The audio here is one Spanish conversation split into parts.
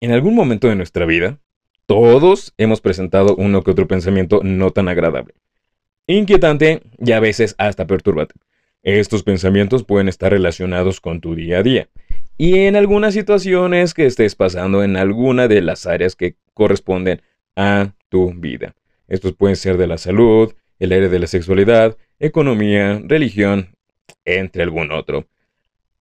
En algún momento de nuestra vida, todos hemos presentado uno que otro pensamiento no tan agradable, inquietante y a veces hasta perturbante. Estos pensamientos pueden estar relacionados con tu día a día y en algunas situaciones que estés pasando en alguna de las áreas que corresponden a tu vida. Estos pueden ser de la salud, el área de la sexualidad, economía, religión, entre algún otro.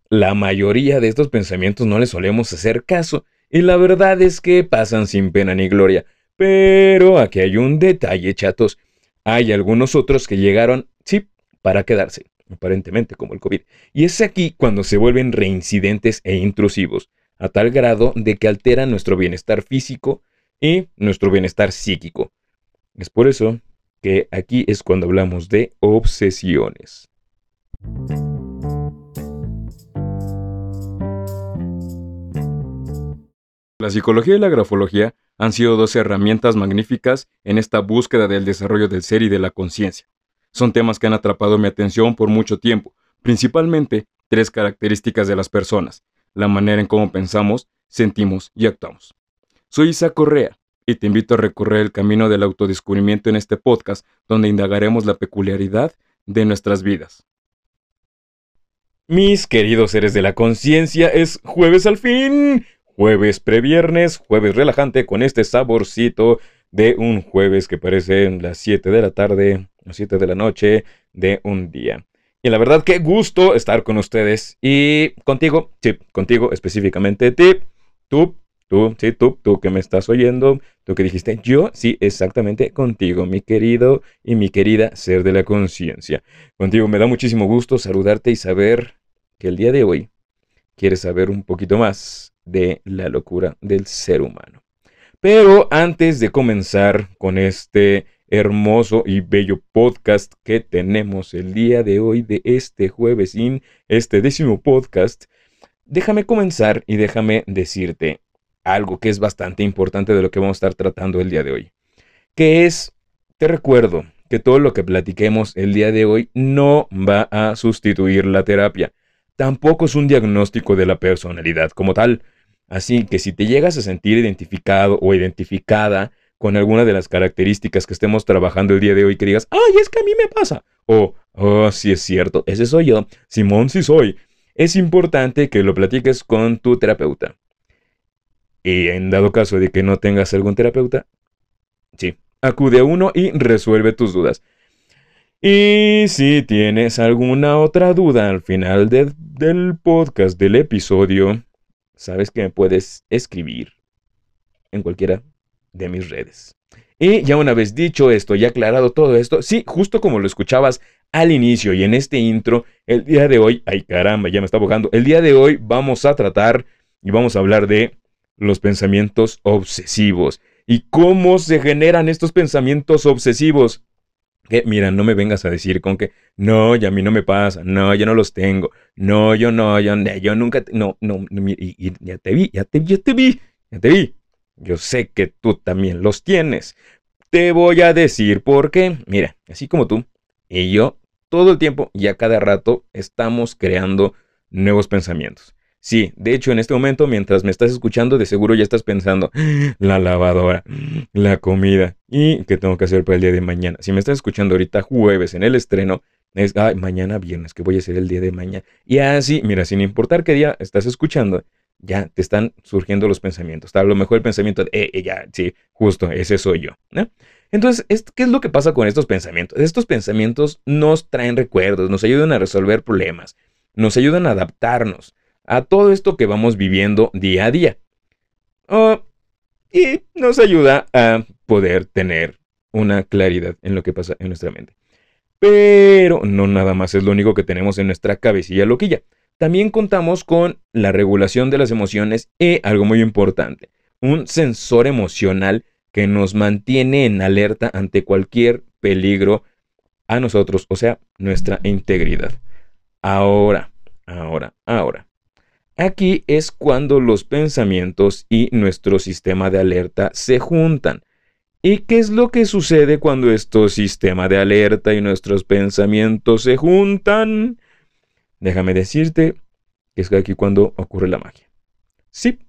La mayoría de estos pensamientos no les solemos hacer caso y la verdad es que pasan sin pena ni gloria. Pero aquí hay un detalle, chatos. Hay algunos otros que llegaron, sí, para quedarse, aparentemente como el COVID. Y es aquí cuando se vuelven reincidentes e intrusivos, a tal grado de que alteran nuestro bienestar físico y nuestro bienestar psíquico. Es por eso que aquí es cuando hablamos de obsesiones. La psicología y la grafología han sido dos herramientas magníficas en esta búsqueda del desarrollo del ser y de la conciencia. Son temas que han atrapado mi atención por mucho tiempo, principalmente tres características de las personas, la manera en cómo pensamos, sentimos y actuamos. Soy Isa Correa y te invito a recorrer el camino del autodescubrimiento en este podcast donde indagaremos la peculiaridad de nuestras vidas. Mis queridos seres de la conciencia, es jueves al fin. Jueves previernes, jueves relajante con este saborcito de un jueves que parece las 7 de la tarde, las 7 de la noche de un día. Y la verdad, qué gusto estar con ustedes y contigo, sí, contigo específicamente, tip, tú, tú, sí, tú, tú que me estás oyendo, tú que dijiste, yo, sí, exactamente contigo, mi querido y mi querida ser de la conciencia. Contigo me da muchísimo gusto saludarte y saber que el día de hoy quieres saber un poquito más de la locura del ser humano. Pero antes de comenzar con este hermoso y bello podcast que tenemos el día de hoy de este jueves in, este décimo podcast, déjame comenzar y déjame decirte algo que es bastante importante de lo que vamos a estar tratando el día de hoy. Que es, te recuerdo que todo lo que platiquemos el día de hoy no va a sustituir la terapia. Tampoco es un diagnóstico de la personalidad como tal. Así que si te llegas a sentir identificado o identificada con alguna de las características que estemos trabajando el día de hoy, que digas, ay, es que a mí me pasa. O, oh, sí es cierto, ese soy yo. Simón, sí soy. Es importante que lo platiques con tu terapeuta. Y en dado caso de que no tengas algún terapeuta, sí, acude a uno y resuelve tus dudas. Y si tienes alguna otra duda al final del podcast, del episodio, sabes que me puedes escribir en cualquiera de mis redes. Y ya una vez dicho esto y aclarado todo esto, sí, justo como lo escuchabas al inicio y en este intro, el día de hoy, ay caramba, ya me está bojando, el día de hoy vamos a tratar y vamos a hablar de los pensamientos obsesivos y cómo se generan estos pensamientos obsesivos. Que, mira, no me vengas a decir con que, no, ya a mí no me pasa, no, yo no los tengo, no, yo no, yo, yo nunca, no, no, y, ya te vi, ya te, ya te vi, ya te vi. Yo sé que tú también los tienes. Te voy a decir por qué. Mira, así como tú y yo, todo el tiempo y a cada rato estamos creando nuevos pensamientos. Sí, de hecho en este momento mientras me estás escuchando de seguro ya estás pensando la lavadora, la comida y qué tengo que hacer para el día de mañana. Si me estás escuchando ahorita jueves en el estreno, es ay, mañana viernes, que voy a hacer el día de mañana. Y así, mira, sin importar qué día estás escuchando, ya te están surgiendo los pensamientos. A lo mejor el pensamiento de, eh, eh ya, sí, justo, ese soy yo. Entonces, ¿qué es lo que pasa con estos pensamientos? Estos pensamientos nos traen recuerdos, nos ayudan a resolver problemas, nos ayudan a adaptarnos a todo esto que vamos viviendo día a día. Oh, y nos ayuda a poder tener una claridad en lo que pasa en nuestra mente. Pero no nada más es lo único que tenemos en nuestra cabecilla loquilla. También contamos con la regulación de las emociones y algo muy importante, un sensor emocional que nos mantiene en alerta ante cualquier peligro a nosotros, o sea, nuestra integridad. Ahora, ahora, ahora. Aquí es cuando los pensamientos y nuestro sistema de alerta se juntan. ¿Y qué es lo que sucede cuando estos sistema de alerta y nuestros pensamientos se juntan? Déjame decirte que es aquí cuando ocurre la magia. Sí,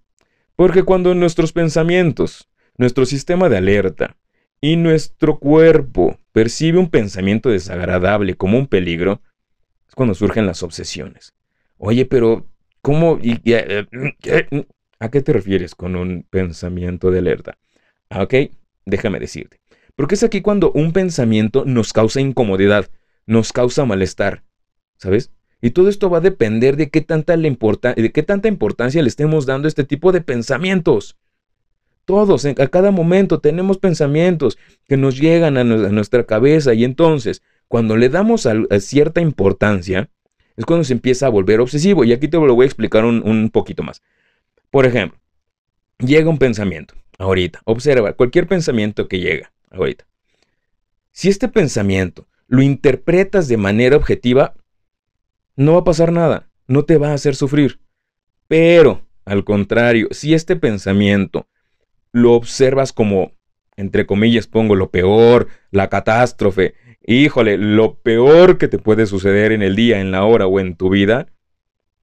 Porque cuando nuestros pensamientos, nuestro sistema de alerta y nuestro cuerpo percibe un pensamiento desagradable como un peligro, es cuando surgen las obsesiones. Oye, pero ¿cómo? Y, eh, ¿A qué te refieres con un pensamiento de alerta? Ah, ok, déjame decirte. Porque es aquí cuando un pensamiento nos causa incomodidad, nos causa malestar, ¿sabes? Y todo esto va a depender de qué tanta, de qué tanta importancia le estemos dando a este tipo de pensamientos. Todos, a cada momento tenemos pensamientos que nos llegan a, nuestra cabeza y entonces, cuando le damos cierta importancia, es cuando se empieza a volver obsesivo. Y aquí te lo voy a explicar un poquito más. Por ejemplo, llega un pensamiento, ahorita, observa, cualquier pensamiento que llega, ahorita. Si este pensamiento lo interpretas de manera objetiva, no va a pasar nada, no te va a hacer sufrir. Pero, al contrario, si este pensamiento lo observas como, entre comillas, pongo lo peor, la catástrofe, híjole, lo peor que te puede suceder en el día, en la hora o en tu vida,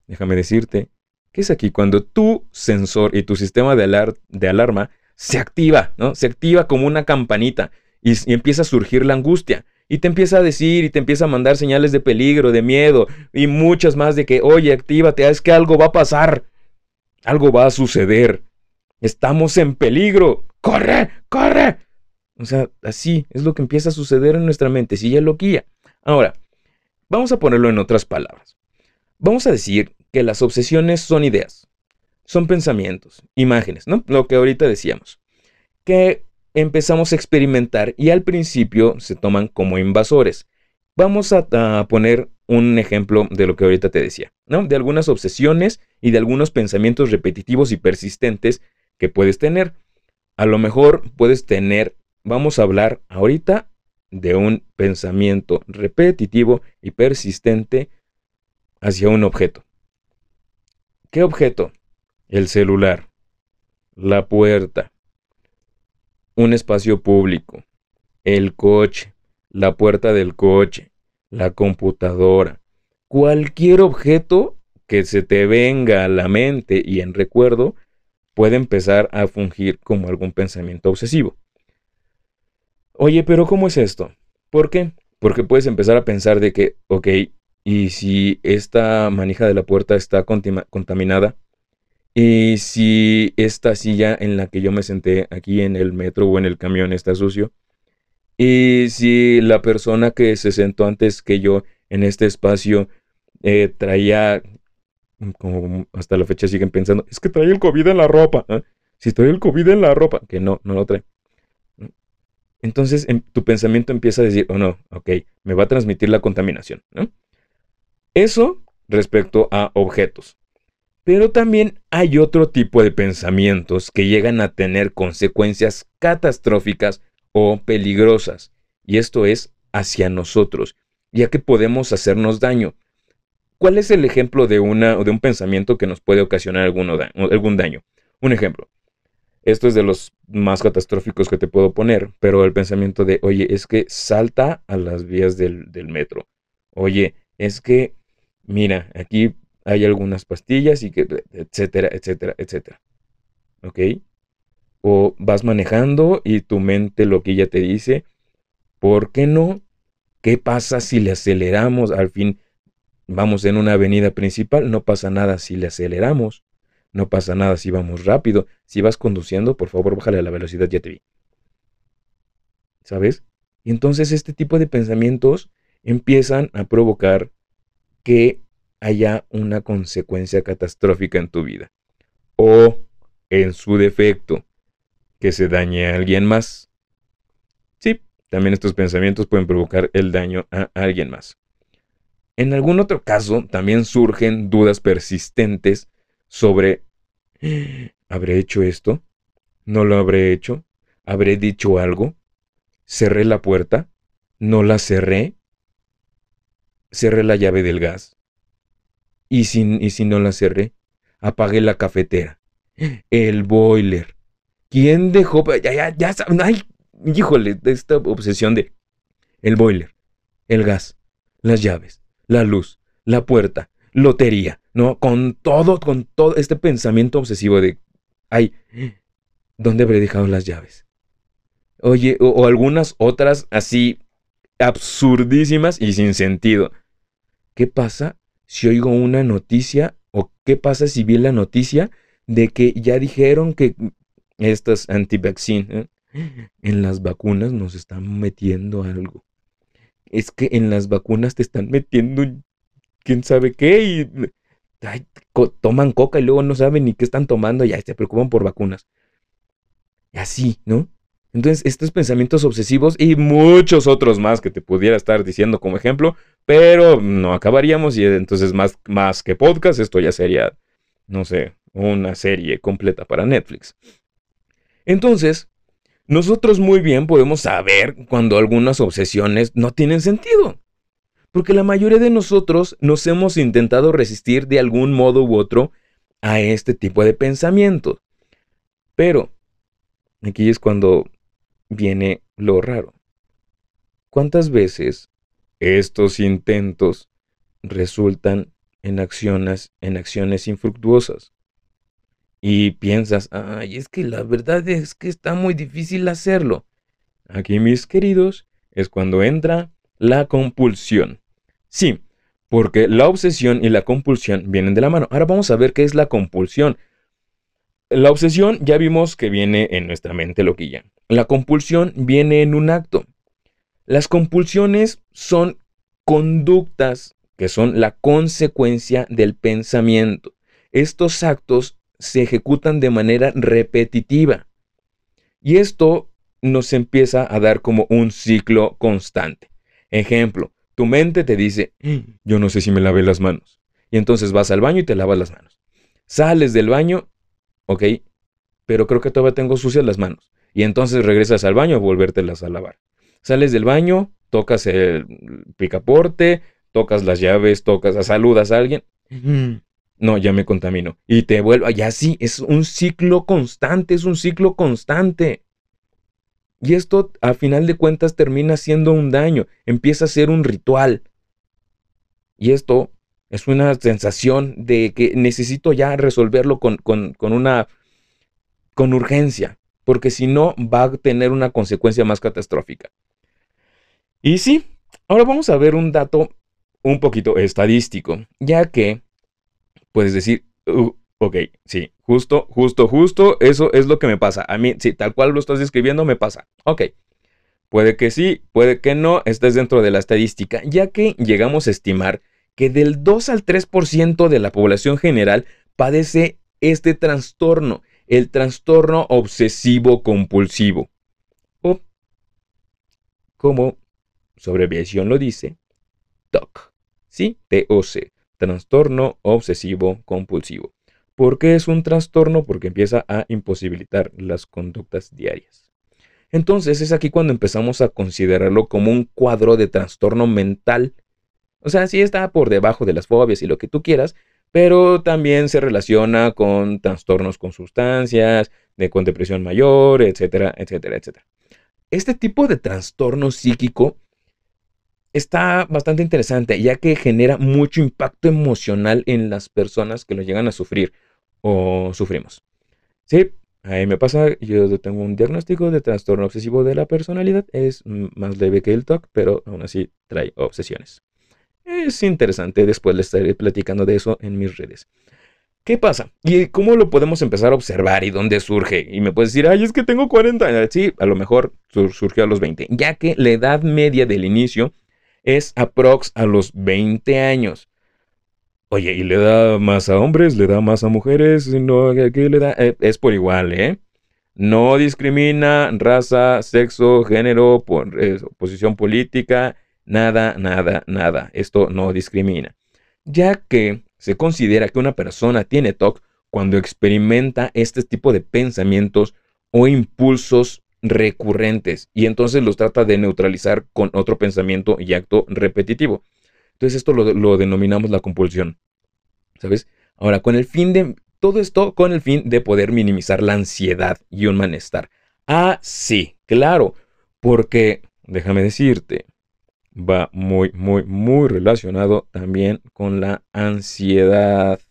déjame decirte que es aquí cuando tu sensor y tu sistema de, de alarma se activa, ¿no? Se activa como una campanita y, y empieza a surgir la angustia. Y te empieza a decir y te empieza a mandar señales de peligro, de miedo y muchas más de que, oye, actívate, es que algo va a pasar, algo va a suceder, estamos en peligro, corre, corre. O sea, así es lo que empieza a suceder en nuestra mente, si ya lo guía. Ahora, vamos a ponerlo en otras palabras. Vamos a decir que las obsesiones son ideas, son pensamientos, imágenes, ¿no? Lo que ahorita decíamos. Que empezamos a experimentar y al principio se toman como invasores. Vamos a, poner un ejemplo de lo que ahorita te decía, ¿no? De algunas obsesiones y de algunos pensamientos repetitivos y persistentes que puedes tener. A lo mejor puedes tener, vamos a hablar ahorita de un pensamiento repetitivo y persistente hacia un objeto. ¿Qué objeto? El celular, la puerta, un espacio público, el coche, la puerta del coche, la computadora, cualquier objeto que se te venga a la mente y en recuerdo puede empezar a fungir como algún pensamiento obsesivo. Oye, pero ¿cómo es esto? ¿Por qué? Porque puedes empezar a pensar de que, ok, y si esta manija de la puerta está contaminada, y si esta silla en la que yo me senté aquí en el metro o en el camión está sucio. Y si la persona que se sentó antes que yo en este espacio eh, traía, como hasta la fecha siguen pensando, es que trae el COVID en la ropa. ¿eh? Si trae el COVID en la ropa, que no, no lo trae. Entonces em, tu pensamiento empieza a decir, oh no, ok, me va a transmitir la contaminación. Eso respecto a objetos. Pero también hay otro tipo de pensamientos que llegan a tener consecuencias catastróficas o peligrosas, y esto es hacia nosotros, ya que podemos hacernos daño. ¿Cuál es el ejemplo de, una, de un pensamiento que nos puede ocasionar algún daño? Un ejemplo. Esto es de los más catastróficos que te puedo poner, pero el pensamiento de, oye, es que salta a las vías del, metro. Oye, es que, mira, aquí hay algunas pastillas y que, etcétera, etcétera, etcétera. ¿Ok? O vas manejando y tu mente lo que ella te dice, ¿por qué no? ¿Qué pasa si le aceleramos? Al fin, vamos en una avenida principal, no pasa nada si le aceleramos, no pasa nada si vamos rápido. Si vas conduciendo, por favor, bájale a la velocidad, ya te vi. ¿Sabes? Y entonces este tipo de pensamientos empiezan a provocar que haya una consecuencia catastrófica en tu vida. O, en su defecto, que se dañe a alguien más. Sí, también estos pensamientos pueden provocar el daño a alguien más. En algún otro caso, también surgen dudas persistentes sobre, ¿habré hecho esto? ¿No lo habré hecho? ¿Habré dicho algo? ¿Cerré la puerta? ¿No la cerré? ¿Cerré la llave del gas? ¿Y si, y si no la cerré? Apagué la cafetera. El boiler. ¿Quién dejó? Ya, ya, ya, ay, híjole, esta obsesión de el boiler, el gas, las llaves, la luz, la puerta, lotería, ¿no? Con todo, con todo este pensamiento obsesivo de ay, ¿dónde habré dejado las llaves? Oye, o, algunas otras así absurdísimas y sin sentido. ¿Qué pasa si oigo una noticia o qué pasa si vi la noticia de que ya dijeron que estas anti-vaccine ¿eh? en las vacunas nos están metiendo algo? Es que en las vacunas te están metiendo quién sabe qué y toman coca y luego no saben ni qué están tomando, ya se preocupan por vacunas. Y así, ¿no? Entonces, estos pensamientos obsesivos y muchos otros más que te pudiera estar diciendo como ejemplo, pero no acabaríamos y entonces más, más que podcast, esto ya sería, no sé, una serie completa para Netflix. Entonces, nosotros muy bien podemos saber cuando algunas obsesiones no tienen sentido. Porque la mayoría de nosotros nos hemos intentado resistir de algún modo u otro a este tipo de pensamientos. Pero, aquí es cuando viene lo raro. ¿Cuántas veces estos intentos resultan en acciones, en acciones infructuosas? Y piensas, ay, es que la verdad es que está muy difícil hacerlo. Aquí, mis queridos, es cuando entra la compulsión. Sí, porque la obsesión y la compulsión vienen de la mano. Ahora vamos a ver qué es la compulsión. La obsesión ya vimos que viene en nuestra mente loquilla. La compulsión viene en un acto. Las compulsiones son conductas que son la consecuencia del pensamiento. Estos actos se ejecutan de manera repetitiva. Y esto nos empieza a dar como un ciclo constante. Ejemplo, tu mente te dice, mm, yo no sé si me lavé las manos. Y entonces vas al baño y te lavas las manos. Sales del baño, ok, pero creo que todavía tengo sucias las manos. Y entonces regresas al baño a volvértelas a lavar. Sales del baño, tocas el picaporte, tocas las llaves, tocas, saludas a alguien. No, ya me contamino. Y te vuelvo, y así, es un ciclo constante, es un ciclo constante. Y esto a final de cuentas termina siendo un daño, empieza a ser un ritual. Y esto es una sensación de que necesito ya resolverlo con, con, una con urgencia, porque si no va a tener una consecuencia más catastrófica. Y sí, ahora vamos a ver un dato un poquito estadístico, ya que puedes decir, uh, Ok, sí, justo, justo, justo, eso es lo que me pasa. A mí, sí, tal cual lo estás describiendo, me pasa. Ok, puede que sí, puede que no, estés dentro de la estadística, ya que llegamos a estimar que del 2 al 3% de la población general padece este trastorno, el trastorno obsesivo compulsivo. O, como su abreviación lo dice, TOC. ¿Sí? TOC, trastorno obsesivo compulsivo. ¿Por qué es un trastorno? Porque empieza a imposibilitar las conductas diarias. Entonces es aquí cuando empezamos a considerarlo como un cuadro de trastorno mental. O sea, sí está por debajo de las fobias y lo que tú quieras, pero también se relaciona con trastornos con sustancias, de, con depresión mayor, etcétera, etcétera, etcétera. Este tipo de trastorno psíquico está bastante interesante, ya que genera mucho impacto emocional en las personas que lo llegan a sufrir o sufrimos. Sí, ahí me pasa, yo tengo un diagnóstico de trastorno obsesivo de la personalidad, es más leve que el TOC, pero aún así trae obsesiones. Es interesante, después les estaré platicando de eso en mis redes. ¿Qué pasa? ¿Y cómo lo podemos empezar a observar y dónde surge? Y me puedes decir, ay, es que tengo 40 años. Sí, a lo mejor surgió a los 20, ya que la edad media del inicio es aprox a los 20 años. Oye, ¿y le da más a hombres? ¿Le da más a mujeres? No, ¿qué le da? Eh, es por igual, ¿eh? No discrimina raza, sexo, género, posición política, nada, nada, nada. Esto no discrimina. Ya que se considera que una persona tiene TOC cuando experimenta este tipo de pensamientos o impulsos recurrentes y entonces los trata de neutralizar con otro pensamiento y acto repetitivo. Entonces esto lo, denominamos la compulsión. ¿Sabes? Ahora, con el fin de... Todo esto con el fin de poder minimizar la ansiedad y un malestar. Ah, sí, claro, porque, déjame decirte, va muy, muy, muy relacionado también con la ansiedad.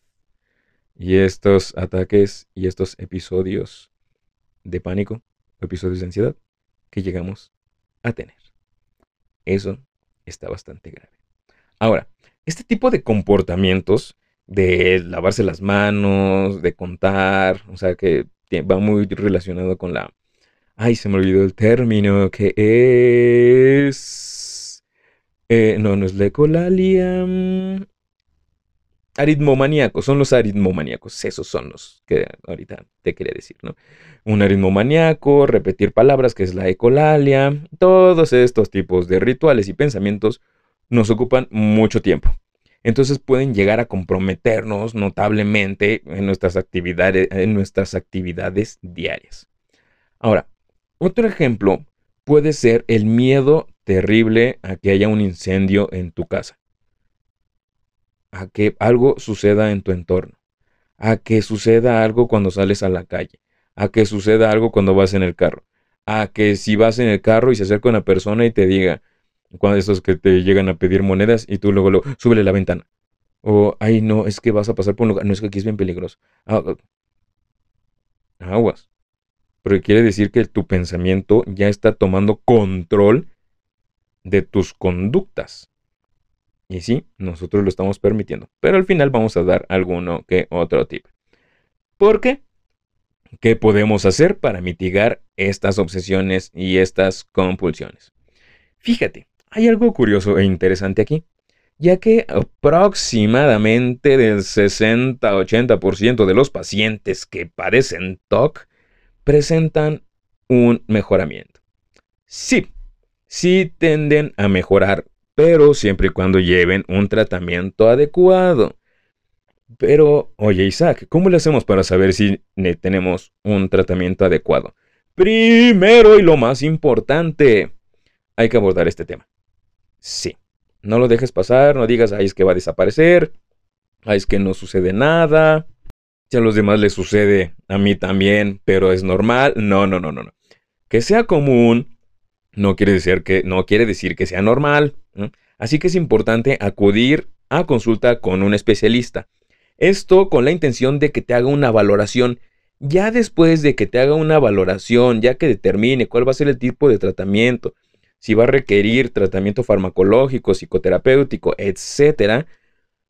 y estos ataques y estos episodios de pánico, episodios de ansiedad que llegamos a tener. Eso está bastante grave. Ahora, este tipo de comportamientos de lavarse las manos, de contar, o sea, que va muy relacionado con la... Ay, se me olvidó el término, que es... Eh, no, no es la ecolalia. Aritmomaníacos, son los aritmomaníacos, esos son los que ahorita te quería decir, ¿no? Un aritmomaníaco, repetir palabras, que es la ecolalia, todos estos tipos de rituales y pensamientos nos ocupan mucho tiempo. Entonces pueden llegar a comprometernos notablemente en nuestras actividades, en nuestras actividades diarias. Ahora, otro ejemplo puede ser el miedo terrible a que haya un incendio en tu casa a que algo suceda en tu entorno, a que suceda algo cuando sales a la calle, a que suceda algo cuando vas en el carro, a que si vas en el carro y se acerca una persona y te diga, cuando esos que te llegan a pedir monedas y tú luego, lo súbele la ventana. O, ay, no, es que vas a pasar por un lugar, no es que aquí es bien peligroso. Ah, ah, aguas. Porque quiere decir que tu pensamiento ya está tomando control de tus conductas. Y sí, nosotros lo estamos permitiendo. Pero al final vamos a dar alguno que otro tip. ¿Por qué? ¿Qué podemos hacer para mitigar estas obsesiones y estas compulsiones? Fíjate, hay algo curioso e interesante aquí, ya que aproximadamente del 60-80% de los pacientes que padecen TOC presentan un mejoramiento. Sí, sí tienden a mejorar pero siempre y cuando lleven un tratamiento adecuado. Pero, oye Isaac, ¿cómo le hacemos para saber si tenemos un tratamiento adecuado? Primero y lo más importante, hay que abordar este tema. Sí, no lo dejes pasar, no digas, ay, es que va a desaparecer, ay, es que no sucede nada, si a los demás les sucede, a mí también, pero es normal. No, no, no, no, no. Que sea común no quiere decir que, no quiere decir que sea normal. Así que es importante acudir a consulta con un especialista. Esto con la intención de que te haga una valoración. Ya después de que te haga una valoración, ya que determine cuál va a ser el tipo de tratamiento, si va a requerir tratamiento farmacológico, psicoterapéutico, etc.,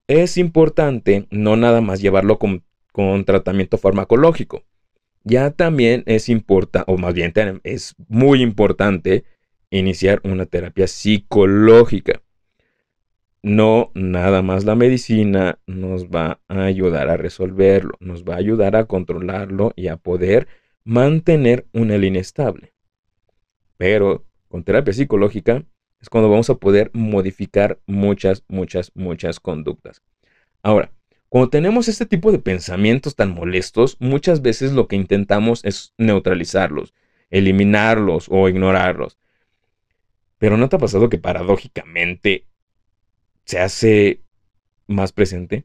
es importante no nada más llevarlo con, con tratamiento farmacológico. Ya también es importante, o más bien es muy importante, iniciar una terapia psicológica. No, nada más la medicina nos va a ayudar a resolverlo, nos va a ayudar a controlarlo y a poder mantener una línea estable. Pero con terapia psicológica es cuando vamos a poder modificar muchas, muchas, muchas conductas. Ahora, cuando tenemos este tipo de pensamientos tan molestos, muchas veces lo que intentamos es neutralizarlos, eliminarlos o ignorarlos. Pero ¿no te ha pasado que paradójicamente se hace más presente?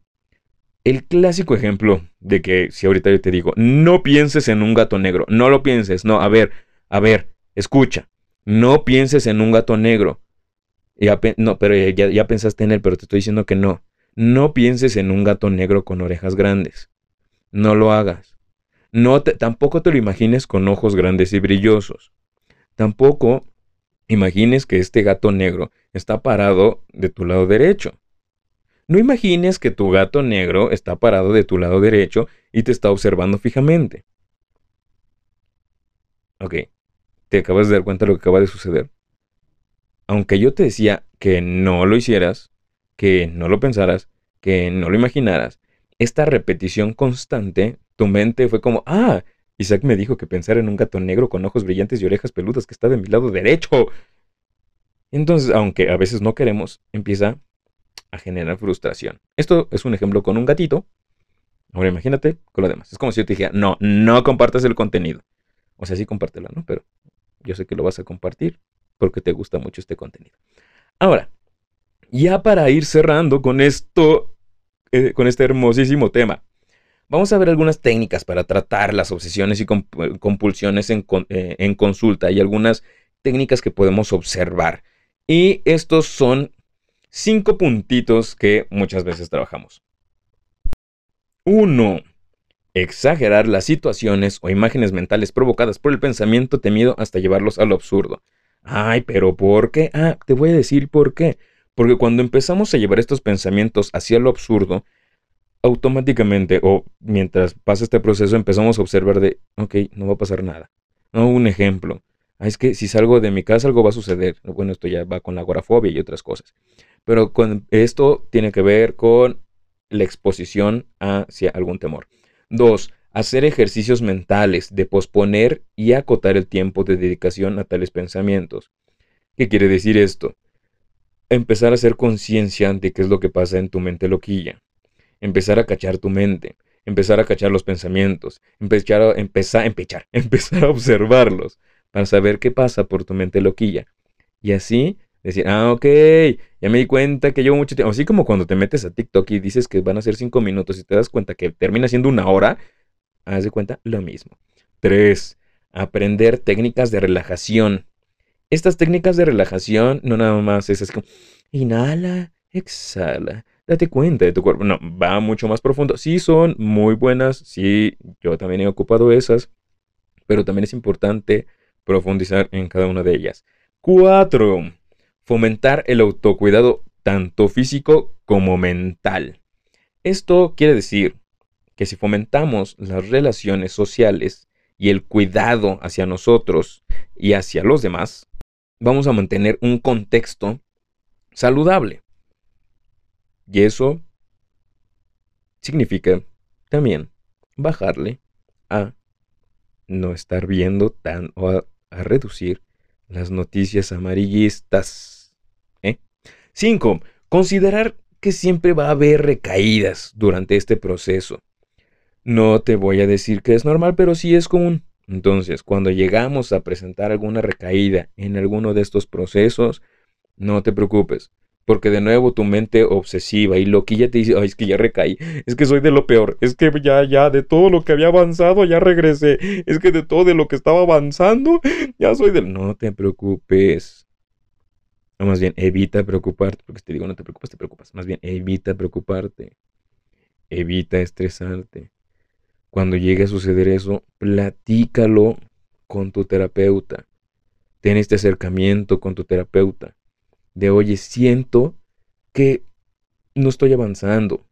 El clásico ejemplo de que si ahorita yo te digo, no pienses en un gato negro, no lo pienses, no, a ver, a ver, escucha, no pienses en un gato negro. Ya, no, pero ya, pensaste en él, pero te estoy diciendo que no. No pienses en un gato negro con orejas grandes. No lo hagas. No tampoco te lo imagines con ojos grandes y brillosos. Tampoco Imagines que este gato negro está parado de tu lado derecho. No imagines que tu gato negro está parado de tu lado derecho y te está observando fijamente. Ok, ¿te acabas de dar cuenta de lo que acaba de suceder? Aunque yo te decía que no lo hicieras, que no lo pensaras, que no lo imaginaras, esta repetición constante, tu mente fue como, ah, Isaac me dijo que pensara en un gato negro con ojos brillantes y orejas peludas que está de mi lado derecho. Entonces, aunque a veces no queremos, empieza a generar frustración. Esto es un ejemplo con un gatito. Ahora imagínate con lo demás. Es como si yo te dijera, no, no compartas el contenido. O sea, sí compártelo, ¿no? Pero yo sé que lo vas a compartir porque te gusta mucho este contenido. Ahora, ya para ir cerrando con esto, eh, con este hermosísimo tema, Vamos a ver algunas técnicas para tratar las obsesiones y compulsiones en, eh, consulta y algunas técnicas que podemos observar. Y estos son cinco puntitos que muchas veces trabajamos. Uno, exagerar las situaciones o imágenes mentales provocadas por el pensamiento temido hasta llevarlos a lo absurdo. Ay, pero ¿por qué? Ah, te voy a decir por qué. Porque cuando empezamos a llevar estos pensamientos hacia lo absurdo, automáticamente o mientras pasa este proceso empezamos a observar de, ok, no va a pasar nada. No, un ejemplo. Ah, es que si salgo de mi casa algo va a suceder. Bueno, esto ya va con la agorafobia y otras cosas. Pero con esto tiene que ver con la exposición hacia algún temor. Dos, hacer ejercicios mentales de posponer y acotar el tiempo de dedicación a tales pensamientos. ¿Qué quiere decir esto? Empezar a hacer conciencia de qué es lo que pasa en tu mente loquilla. Empezar a cachar tu mente. Empezar a cachar los pensamientos. Empezar a, empezar, empezar, empezar a observarlos para saber qué pasa por tu mente loquilla. Y así decir, ah, ok, ya me di cuenta que llevo mucho tiempo. Así como cuando te metes a TikTok y dices que van a ser cinco minutos y te das cuenta que termina siendo una hora, haz de cuenta lo mismo. 3. Aprender técnicas de relajación. Estas técnicas de relajación no nada más es, como inhala, exhala, date cuenta de tu cuerpo. No, va mucho más profundo. Sí son muy buenas, sí, yo también he ocupado esas, pero también es importante profundizar en cada una de ellas. 4. Fomentar el autocuidado tanto físico como mental. Esto quiere decir que si fomentamos las relaciones sociales y el cuidado hacia nosotros y hacia los demás, vamos a mantener un contexto saludable. Y eso significa también bajarle a no estar viendo tan o a, reducir las noticias amarillistas. 5. ¿eh? Considerar que siempre va a haber recaídas durante este proceso. No te voy a decir que es normal, pero sí es común. Entonces, cuando llegamos a presentar alguna recaída en alguno de estos procesos, no te preocupes, porque de nuevo tu mente obsesiva y loquilla te dice, ay, es que ya recaí, es que soy de lo peor, es que ya, ya, de todo lo que había avanzado, ya regresé, es que de todo de lo que estaba avanzando, ya soy del... No te preocupes. O más bien, evita preocuparte, porque si te digo no te preocupes, te preocupas. Más bien, evita preocuparte. Evita estresarte. Cuando llegue a suceder eso, platícalo con tu terapeuta. Ten este acercamiento con tu terapeuta. De oye, siento que no estoy avanzando.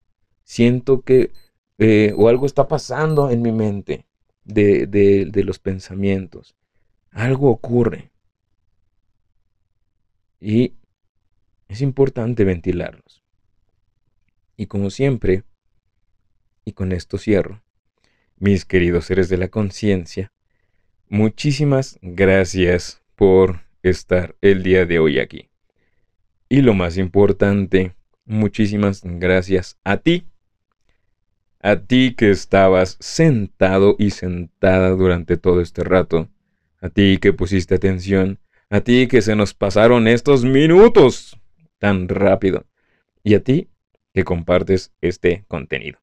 Siento que eh, o algo está pasando en mi mente de, de los pensamientos. Algo ocurre. Y es importante ventilarlos. Y como siempre, y con esto cierro, mis queridos seres de la conciencia, muchísimas gracias por estar el día de hoy aquí. Y lo más importante, muchísimas gracias a ti, a ti que estabas sentado y sentada durante todo este rato, a ti que pusiste atención, a ti que se nos pasaron estos minutos tan rápido, y a ti que compartes este contenido.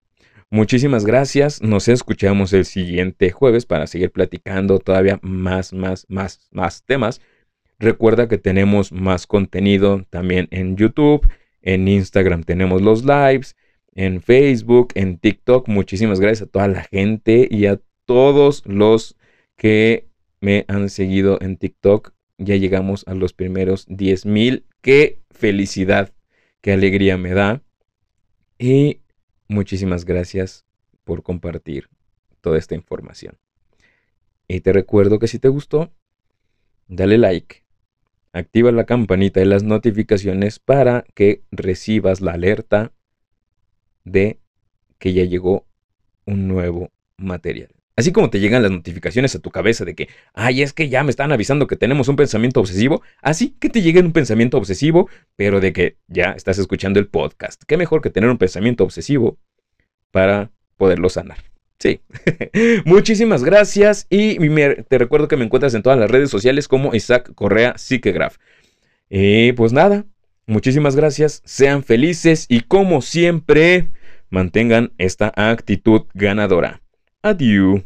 Muchísimas gracias. Nos escuchamos el siguiente jueves para seguir platicando todavía más, más, más, más temas. Recuerda que tenemos más contenido también en YouTube, en Instagram tenemos los lives, en Facebook, en TikTok. Muchísimas gracias a toda la gente y a todos los que me han seguido en TikTok. Ya llegamos a los primeros 10 mil. Qué felicidad, qué alegría me da. Y Muchísimas gracias por compartir toda esta información. Y te recuerdo que si te gustó, dale like, activa la campanita de las notificaciones para que recibas la alerta de que ya llegó un nuevo material. Así como te llegan las notificaciones a tu cabeza de que, ay, es que ya me están avisando que tenemos un pensamiento obsesivo, así que te llegue un pensamiento obsesivo, pero de que ya estás escuchando el podcast. Qué mejor que tener un pensamiento obsesivo para poderlo sanar. Sí. Muchísimas gracias y te recuerdo que me encuentras en todas las redes sociales como Isaac Correa Psiquegraph. Y pues nada, muchísimas gracias, sean felices y como siempre, mantengan esta actitud ganadora. Adieu.